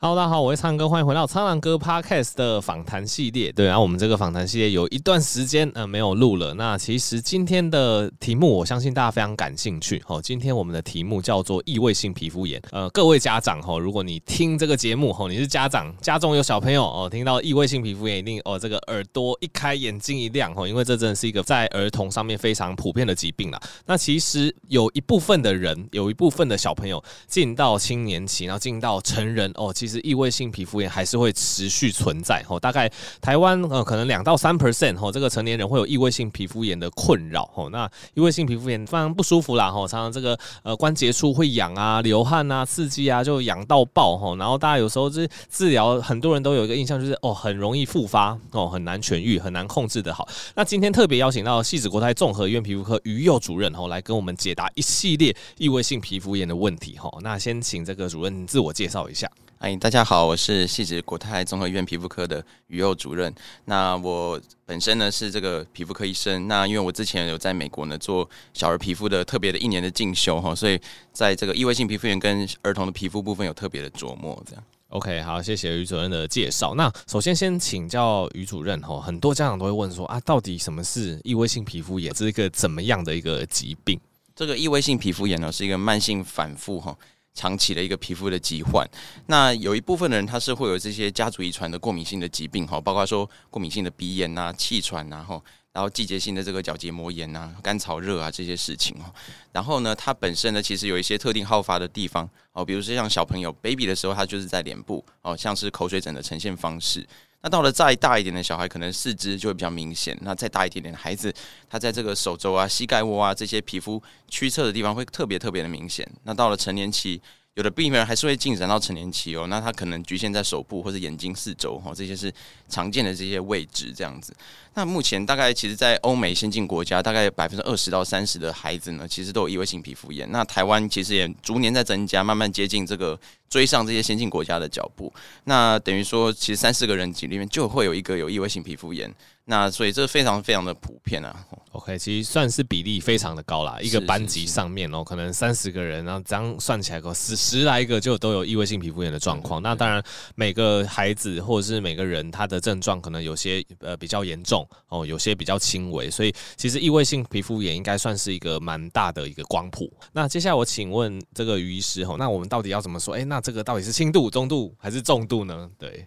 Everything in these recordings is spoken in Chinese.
Hello，大家好，我是苍蓝鸽，欢迎回到苍狼哥 Podcast 的访谈系列。对，然后我们这个访谈系列有一段时间呃没有录了。那其实今天的题目，我相信大家非常感兴趣。哦，今天我们的题目叫做异位性皮肤炎。呃，各位家长哈，如果你听这个节目哈，你是家长，家中有小朋友哦，听到异位性皮肤炎，一定哦这个耳朵一开，眼睛一亮哦，因为这真的是一个在儿童上面非常普遍的疾病啦。那其实有一部分的人，有一部分的小朋友进到青年期，然后进到成人哦，其实实。其实异位性皮肤炎还是会持续存在吼，大概台湾呃可能两到三 percent 吼，这个成年人会有异位性皮肤炎的困扰吼。那异位性皮肤炎非常不舒服啦吼，常常这个呃关节处会痒啊、流汗啊、刺激啊，就痒到爆吼。然后大家有时候是治疗，很多人都有一个印象就是哦很容易复发哦，很难痊愈，很难控制的好。那今天特别邀请到汐止国泰综合医院皮肤科于佑主任吼来跟我们解答一系列异位性皮肤炎的问题吼。那先请这个主任自我介绍一下。哎，大家好，我是汐止国泰综合医院皮肤科的于佑主任。那我本身呢是这个皮肤科医生。那因为我之前有在美国呢做小儿皮肤的特别的一年的进修哈，所以在这个异位性皮肤炎跟儿童的皮肤部分有特别的琢磨。这样，OK，好，谢谢于主任的介绍。那首先先请教于主任哈，很多家长都会问说啊，到底什么是异位性皮肤炎？是一个怎么样的一个疾病？这个异位性皮肤炎呢是一个慢性反复哈。长期的一个皮肤的疾患，那有一部分的人他是会有这些家族遗传的过敏性的疾病哈，包括说过敏性的鼻炎呐、气喘呐，然后季节性的这个角结膜炎呐、干燥热啊这些事情哈。然后呢，它本身呢其实有一些特定好发的地方哦，比如说像小朋友 baby 的时候，它就是在脸部哦，像是口水疹的呈现方式。那到了再大一点的小孩，可能四肢就会比较明显。那再大一点点的孩子，他在这个手肘啊、膝盖窝啊这些皮肤屈侧的地方会特别特别的明显。那到了成年期，有的病人还是会进展到成年期哦。那他可能局限在手部或者眼睛四周哈，这些是常见的这些位置这样子。那目前大概其实，在欧美先进国家，大概百分之二十到三十的孩子呢，其实都有异位性皮肤炎。那台湾其实也逐年在增加，慢慢接近这个。追上这些先进国家的脚步，那等于说，其实三四个人里面就会有一个有异位性皮肤炎，那所以这非常非常的普遍啊。OK，其实算是比例非常的高啦，一个班级上面哦，可能三十个人，然后这样算起来个十十来个就都有异位性皮肤炎的状况。那当然，每个孩子或者是每个人他的症状可能有些呃比较严重哦，有些比较轻微，所以其实异位性皮肤炎应该算是一个蛮大的一个光谱。那接下来我请问这个于医师吼，那我们到底要怎么说？哎，那这个到底是轻度、中度还是重度呢？对，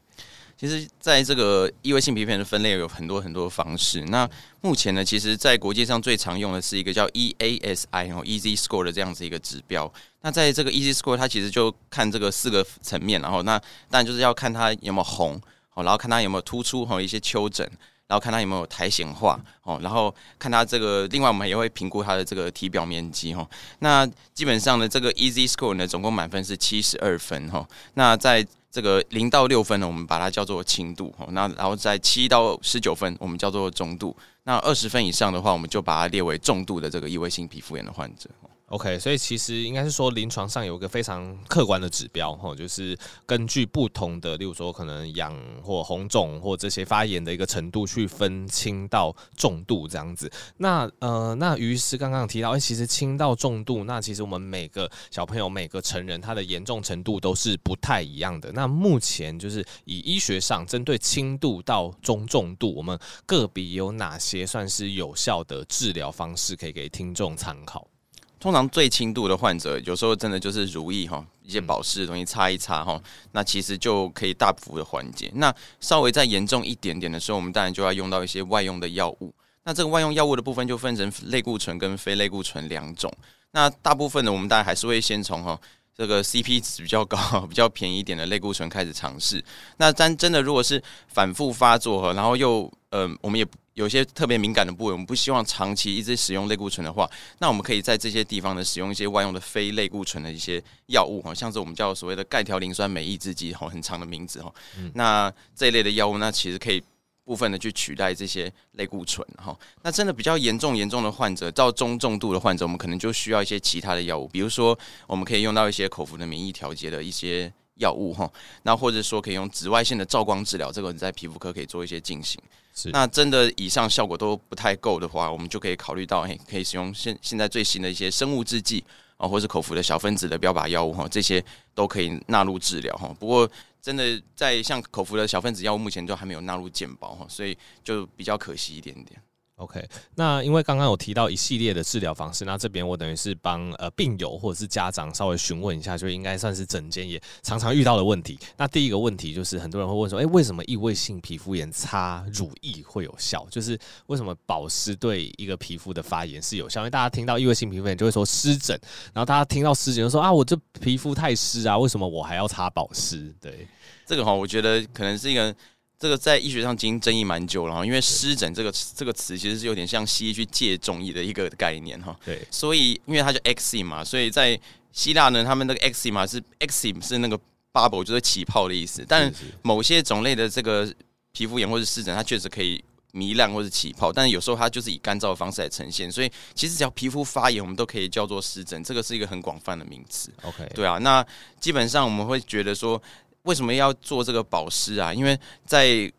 其实，在这个异位性皮肤炎的分类有很多很多的方式。那目前呢，其实，在国际上最常用的是一个叫 EASI 然后 Easy Score 的这样子一个指标。那在这个 Easy Score，它其实就看这个四个层面，然后那当然就是要看它有没有红，好，然后看它有没有突出，和一些丘疹。然后看它有没有苔藓化哦，然后看它这个，另外我们也会评估它的这个体表面积哈。那基本上呢，这个 Easy Score 呢，总共满分是七十二分哈。那在这个零到六分呢，我们把它叫做轻度哈。那然后在七到十九分，我们叫做中度。那二十分以上的话，我们就把它列为重度的这个异位性皮肤炎的患者。OK，所以其实应该是说，临床上有一个非常客观的指标，哈，就是根据不同的，例如说可能痒或红肿或这些发炎的一个程度去分轻到重度这样子。那呃，那于是刚刚提到，哎，其实轻到重度，那其实我们每个小朋友、每个成人他的严重程度都是不太一样的。那目前就是以医学上针对轻度到中重度，我们个别有哪些算是有效的治疗方式，可以给听众参考？通常最轻度的患者，有时候真的就是如意哈，一些保湿的东西擦一擦哈，那其实就可以大幅的缓解。那稍微再严重一点点的时候，我们当然就要用到一些外用的药物。那这个外用药物的部分就分成类固醇跟非类固醇两种。那大部分的我们当然还是会先从哈这个 CP 值比较高、比较便宜一点的类固醇开始尝试。那但真的如果是反复发作哈，然后又呃，我们也。有些特别敏感的部位，我们不希望长期一直使用类固醇的话，那我们可以在这些地方呢使用一些外用的非类固醇的一些药物哈，像是我们叫所谓的钙条磷酸酶抑制剂哈，很长的名字哈。嗯、那这一类的药物，那其实可以部分的去取代这些类固醇哈。那真的比较严重严重的患者，到中重度的患者，我们可能就需要一些其他的药物，比如说我们可以用到一些口服的免疫调节的一些药物哈。那或者说可以用紫外线的照光治疗，这个你在皮肤科可以做一些进行。是那真的以上效果都不太够的话，我们就可以考虑到，嘿，可以使用现现在最新的一些生物制剂啊，或是口服的小分子的标靶药物哈，这些都可以纳入治疗哈。不过，真的在像口服的小分子药物，目前都还没有纳入健保哈，所以就比较可惜一点点。OK，那因为刚刚有提到一系列的治疗方式，那这边我等于是帮呃病友或者是家长稍微询问一下，就应该算是诊间也常常遇到的问题。那第一个问题就是很多人会问说，诶、欸，为什么异位性皮肤炎擦乳液会有效？就是为什么保湿对一个皮肤的发炎是有效？因为大家听到异位性皮肤炎就会说湿疹，然后大家听到湿疹就说啊，我这皮肤太湿啊，为什么我还要擦保湿？对，这个哈，我觉得可能是一个。这个在医学上已经争议蛮久了，因为湿疹这个这个词其实是有点像西医去借中医的一个概念哈。对，所以因为它叫 eczema 嘛，所以在希腊呢，他们那个 eczema 嘛是 eczema 是那个 bubble 就是起泡的意思。但某些种类的这个皮肤炎或者湿疹，它确实可以糜烂或者起泡，但是有时候它就是以干燥的方式来呈现。所以其实只要皮肤发炎，我们都可以叫做湿疹，这个是一个很广泛的名词。OK，对啊，那基本上我们会觉得说。为什么要做这个保湿啊？因为在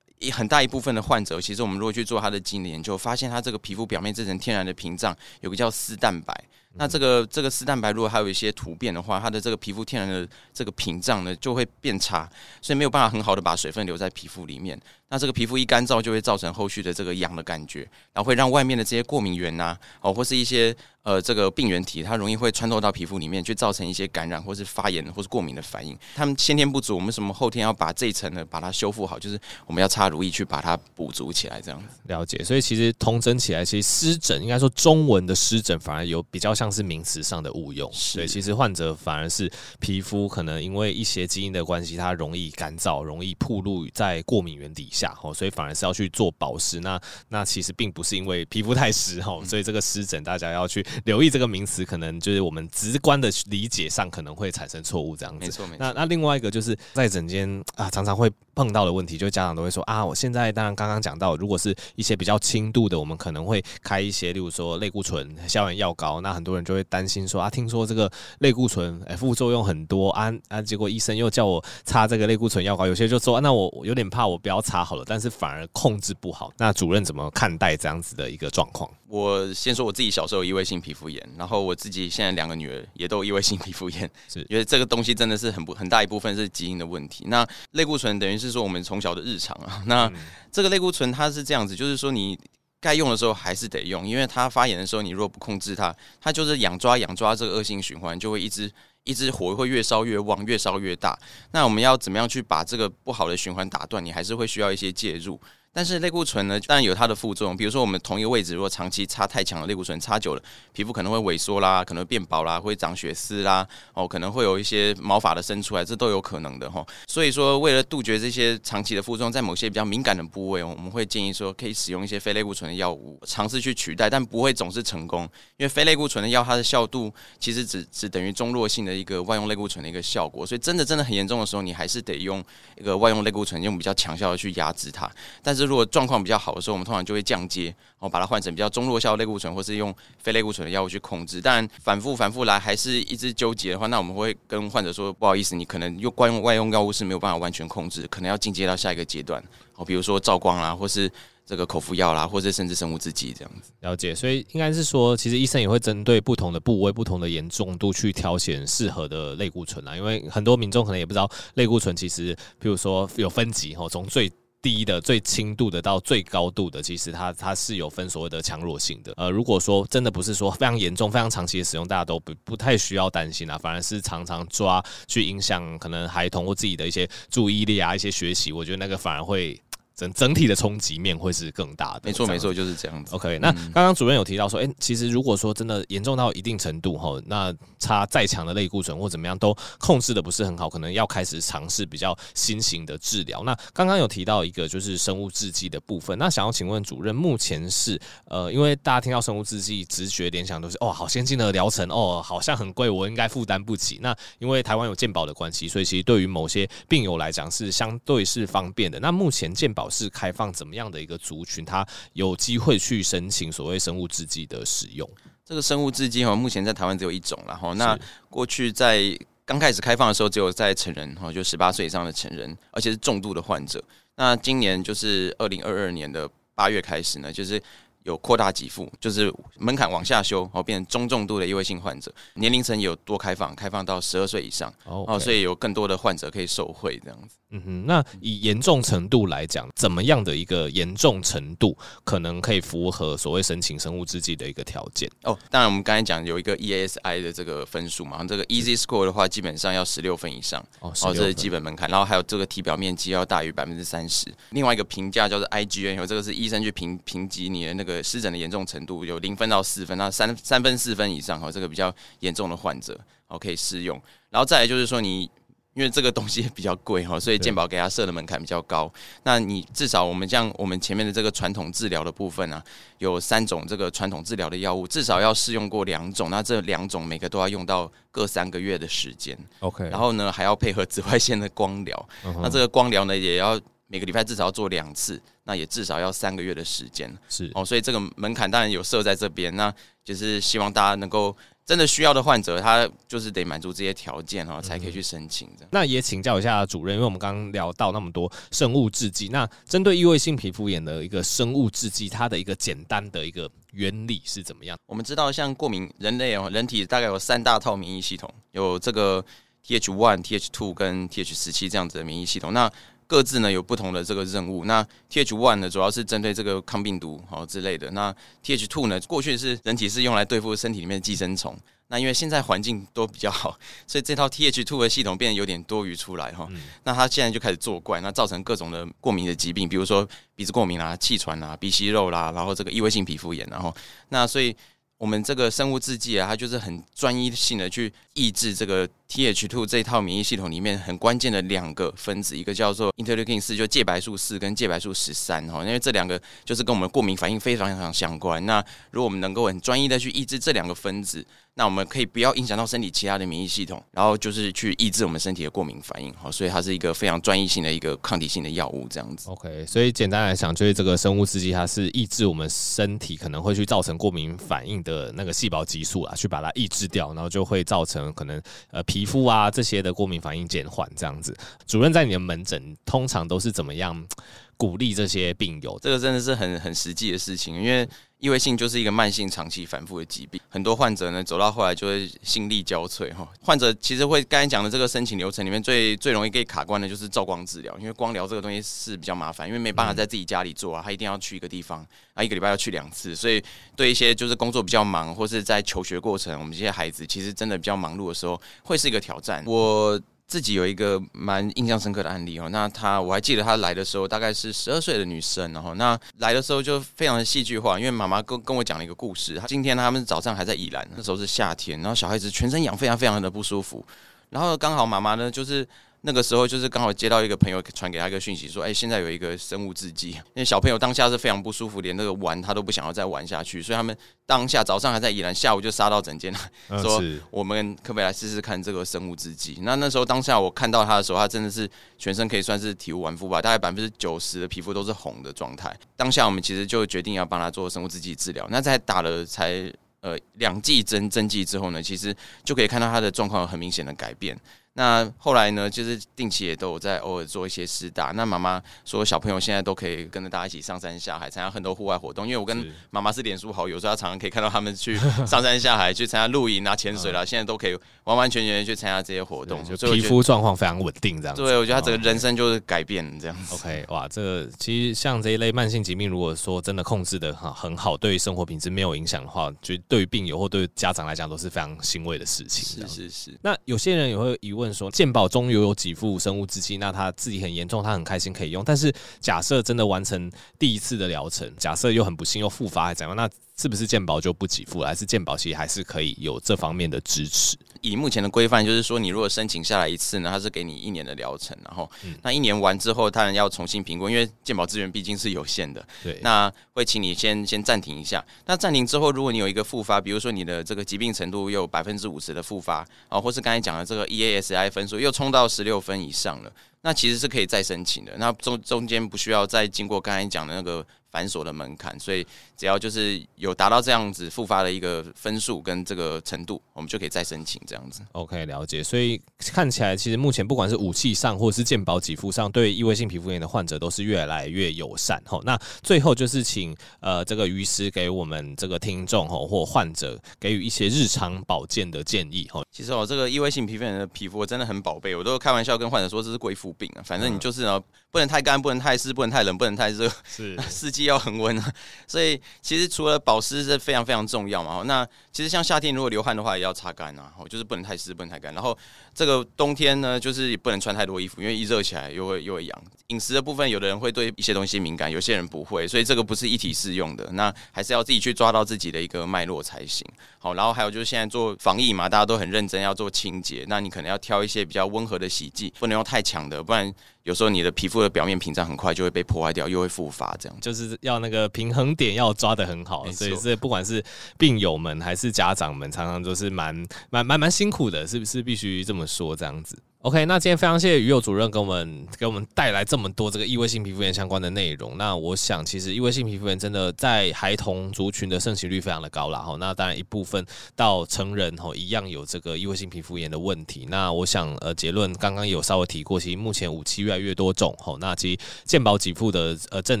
一很大一部分的患者，其实我们如果去做他的基因研究，发现他这个皮肤表面这层天然的屏障有个叫丝蛋白。那这个这个丝蛋白如果还有一些突变的话，它的这个皮肤天然的这个屏障呢就会变差，所以没有办法很好的把水分留在皮肤里面。那这个皮肤一干燥，就会造成后续的这个痒的感觉，然后会让外面的这些过敏源呐，哦，或是一些呃这个病原体，它容易会穿透到皮肤里面，去造成一些感染或是发炎或是过敏的反应。他们先天不足，我们什么后天要把这一层呢把它修复好，就是我们要擦乳液去把它补足起来，这样子。了解。所以其实通诊起来，其实湿疹应该说中文的湿疹反而有比较像是名词上的误用。对，其实患者反而是皮肤可能因为一些基因的关系，它容易干燥，容易暴露在过敏原底下，哦，所以反而。是要去做保湿，那那其实并不是因为皮肤太湿哦，所以这个湿疹大家要去留意这个名词，可能就是我们直观的理解上可能会产生错误这样子。没错没错。那那另外一个就是在诊间啊，常常会碰到的问题，就是家长都会说啊，我现在当然刚刚讲到，如果是一些比较轻度的，我们可能会开一些，例如说类固醇消炎药膏。那很多人就会担心说啊，听说这个类固醇哎副作用很多啊啊，结果医生又叫我擦这个类固醇药膏，有些就说啊，那我有点怕，我不要擦好了，但是反而。控制不好，那主任怎么看待这样子的一个状况？我先说我自己小时候有异位性皮肤炎，然后我自己现在两个女儿也都有异位性皮肤炎，是因为这个东西真的是很不很大一部分是基因的问题。那类固醇等于是说我们从小的日常啊，那这个类固醇它是这样子，就是说你该用的时候还是得用，因为它发炎的时候你如果不控制它，它就是养抓养抓这个恶性循环就会一直。一直火会越烧越旺，越烧越大。那我们要怎么样去把这个不好的循环打断？你还是会需要一些介入。但是类固醇呢，当然有它的副作用。比如说，我们同一个位置如果长期擦太强的类固醇，擦久了，皮肤可能会萎缩啦，可能会变薄啦，会长血丝啦，哦，可能会有一些毛发的生出来，这都有可能的哈。所以说，为了杜绝这些长期的副作用，在某些比较敏感的部位，我们会建议说，可以使用一些非类固醇的药物，尝试去取代，但不会总是成功。因为非类固醇的药，它的效度其实只只等于中弱性的一个外用类固醇的一个效果。所以真的真的很严重的时候，你还是得用一个外用类固醇，用比较强效的去压制它。但是如果状况比较好的时候，我们通常就会降阶，然后把它换成比较中弱效类固醇，或是用非类固醇的药物去控制。但反复反复来还是一直纠结的话，那我们会跟患者说，不好意思，你可能用外用外用药物是没有办法完全控制，可能要进阶到下一个阶段。哦，比如说照光啦，或是这个口服药啦，或者甚至生物制剂这样子。了解，所以应该是说，其实医生也会针对不同的部位、不同的严重度去挑选适合的类固醇啦。因为很多民众可能也不知道，类固醇其实，比如说有分级哦，从最低的最轻度的到最高度的，其实它它是有分所谓的强弱性的。呃，如果说真的不是说非常严重、非常长期的使用，大家都不不太需要担心啊。反而是常常抓去影响可能孩童或自己的一些注意力啊、一些学习，我觉得那个反而会。整整体的冲击面会是更大的，没错没错，就是这样子。OK，那刚刚主任有提到说，哎，其实如果说真的严重到一定程度哈，那擦再强的类固醇或怎么样都控制的不是很好，可能要开始尝试比较新型的治疗。那刚刚有提到一个就是生物制剂的部分，那想要请问主任，目前是呃，因为大家听到生物制剂，直觉联想都是哦，好先进的疗程哦，好像很贵，我应该负担不起。那因为台湾有健保的关系，所以其实对于某些病友来讲是相对是方便的。那目前健保是开放怎么样的一个族群，他有机会去申请所谓生物制剂的使用？这个生物制剂哈，目前在台湾只有一种了哈。那过去在刚开始开放的时候，只有在成人哈，就十八岁以上的成人，而且是重度的患者。那今年就是二零二二年的八月开始呢，就是。有扩大给付，就是门槛往下修，哦，变成中重度的异位性患者，年龄层有多开放，开放到十二岁以上，哦.所以有更多的患者可以受惠这样子。嗯哼，那以严重程度来讲，怎么样的一个严重程度可能可以符合所谓申请生物制剂的一个条件？哦，当然我们刚才讲有一个 EASI 的这个分数嘛，这个 Easy Score 的话，基本上要十六分以上，哦，哦，这是基本门槛，然后还有这个体表面积要大于百分之三十。另外一个评价叫做 IGN，有这个是医生去评评级你的那个湿疹的严重程度，有零分到四分，那三三分四分以上哈，这个比较严重的患者哦可以适用。然后再来就是说你。因为这个东西比较贵哈，所以健保给他设的门槛比较高。那你至少我们像我们前面的这个传统治疗的部分啊，有三种这个传统治疗的药物，至少要试用过两种。那这两种每个都要用到各三个月的时间。OK，然后呢还要配合紫外线的光疗。那这个光疗呢也要每个礼拜至少要做两次，那也至少要三个月的时间。是哦，所以这个门槛当然有设在这边，那就是希望大家能够。真的需要的患者，他就是得满足这些条件哈，才可以去申请。那也请教一下主任，因为我们刚刚聊到那么多生物制剂，那针对异位性皮肤炎的一个生物制剂，它的一个简单的一个原理是怎么样？我们知道，像过敏人类哦，人体大概有三大套免疫系统，有这个 Th one、Th two 跟 Th 十七这样子的免疫系统。那各自呢有不同的这个任务。那 Th one 呢主要是针对这个抗病毒好之类的。那 Th two 呢过去是人体是用来对付身体里面的寄生虫。那因为现在环境都比较好，所以这套 Th two 的系统变得有点多余出来哈。那它现在就开始作怪，那造成各种的过敏的疾病，比如说鼻子过敏啦、气喘啦、鼻息肉啦，然后这个异位性皮肤炎，然后那所以。我们这个生物制剂啊，它就是很专一性的去抑制这个 Th2 这一套免疫系统里面很关键的两个分子，一个叫做 interleukin 四，就介白素四跟介白素十三哈，因为这两个就是跟我们过敏反应非常非常相关。那如果我们能够很专一的去抑制这两个分子，那我们可以不要影响到身体其他的免疫系统，然后就是去抑制我们身体的过敏反应，哈，所以它是一个非常专一性的一个抗体性的药物，这样子。OK，所以简单来讲，就是这个生物制剂它是抑制我们身体可能会去造成过敏反应的那个细胞激素啊，去把它抑制掉，然后就会造成可能呃皮肤啊这些的过敏反应减缓这样子。主任在你的门诊通常都是怎么样鼓励这些病友？这个真的是很很实际的事情，因为。异位性就是一个慢性、长期、反复的疾病，很多患者呢走到后来就会心力交瘁哈。患者其实会刚才讲的这个申请流程里面最最容易可以卡关的就是照光治疗，因为光疗这个东西是比较麻烦，因为没办法在自己家里做啊，他一定要去一个地方，啊一个礼拜要去两次，所以对一些就是工作比较忙或是在求学过程，我们这些孩子其实真的比较忙碌的时候，会是一个挑战。我。自己有一个蛮印象深刻的案例哦，那她我还记得她来的时候大概是十二岁的女生，然后那来的时候就非常的戏剧化，因为妈妈跟跟我讲了一个故事。她今天他们早上还在宜兰，那时候是夏天，然后小孩子全身痒，非常非常的不舒服，然后刚好妈妈呢就是。那个时候就是刚好接到一个朋友传给他一个讯息，说：“哎，现在有一个生物制剂。”因为小朋友当下是非常不舒服，连那个玩他都不想要再玩下去，所以他们当下早上还在宜兰，下午就杀到整间来，说：“我们可不可以来试试看这个生物制剂？”那那时候当下我看到他的时候，他真的是全身可以算是体无完肤吧，大概百分之九十的皮肤都是红的状态。当下我们其实就决定要帮他做生物制剂治疗。那在打了才呃两剂针针剂之后呢，其实就可以看到他的状况有很明显的改变。那后来呢，就是定期也都有在偶尔做一些师大。那妈妈说，小朋友现在都可以跟着大家一起上山下海，参加很多户外活动。因为我跟妈妈是脸书好友，所以她常常可以看到他们去上山下海，去参加露营啊、潜水啦。现在都可以完完全全去参加这些活动，就皮肤状况非常稳定这样子。对，我觉得他整个人生就是改变这样子。OK，哇，这个其实像这一类慢性疾病，如果说真的控制的很很好，对于生活品质没有影响的话，就对于病友或对家长来讲都是非常欣慰的事情。是是是。那有些人也会疑问说，健保中。有有几副生物制剂，那他自己很严重，他很开心可以用。但是假设真的完成第一次的疗程，假设又很不幸又复发，还怎样？那是不是健宝就不给付了？还是健宝其实还是可以有这方面的支持？以目前的规范，就是说你如果申请下来一次呢，它是给你一年的疗程，然后那一年完之后，当然要重新评估，因为健保资源毕竟是有限的。对，那会请你先先暂停一下。那暂停之后，如果你有一个复发，比如说你的这个疾病程度有百分之五十的复发，啊，或是刚才讲的这个 EASI 分数又冲到十六分以上了，那其实是可以再申请的。那中中间不需要再经过刚才讲的那个。繁琐的门槛，所以只要就是有达到这样子复发的一个分数跟这个程度，我们就可以再申请这样子。OK，了解。所以看起来，其实目前不管是武器上或者是健保给付上，对异位性皮肤炎的患者都是越来越友善。吼，那最后就是请呃这个于医师给我们这个听众吼或患者给予一些日常保健的建议。吼，其实哦，这个异位性皮肤炎的皮肤真的很宝贝，我都开玩笑跟患者说这是贵妇病啊，反正你就是呢。不能太干，不能太湿，不能太冷，不能太热，是 四季要恒温啊。所以其实除了保湿是非常非常重要嘛。那其实像夏天如果流汗的话，也要擦干啊。就是不能太湿，不能太干。然后这个冬天呢，就是也不能穿太多衣服，因为一热起来又会又会痒。饮食的部分，有的人会对一些东西敏感，有些人不会，所以这个不是一体适用的。那还是要自己去抓到自己的一个脉络才行。好，然后还有就是现在做防疫嘛，大家都很认真要做清洁，那你可能要挑一些比较温和的洗剂，不能用太强的，不然。有时候你的皮肤的表面屏障很快就会被破坏掉，又会复发，这样。就是要那个平衡点要抓得很好，所以是不管是病友们还是家长们，常常都是蛮蛮蛮蛮辛苦的，是不是必须这么说这样子？OK，那今天非常谢谢于祐主任给我们给我们带来这么多这个异位性皮肤炎相关的内容。那我想，其实异位性皮肤炎真的在孩童族群的盛行率非常的高了哈。那当然一部分到成人哈一样有这个异位性皮肤炎的问题。那我想呃结论刚刚有稍微提过，其实目前武器越来越多种哈。那其实健保给付的呃政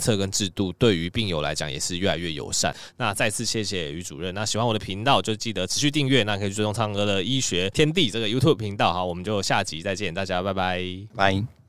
策跟制度对于病友来讲也是越来越友善。那再次谢谢于主任。那喜欢我的频道就记得持续订阅，那可以追踪苍哥的医学天地这个 YouTube 频道哈。我们就下集再。再见，大家拜拜，拜。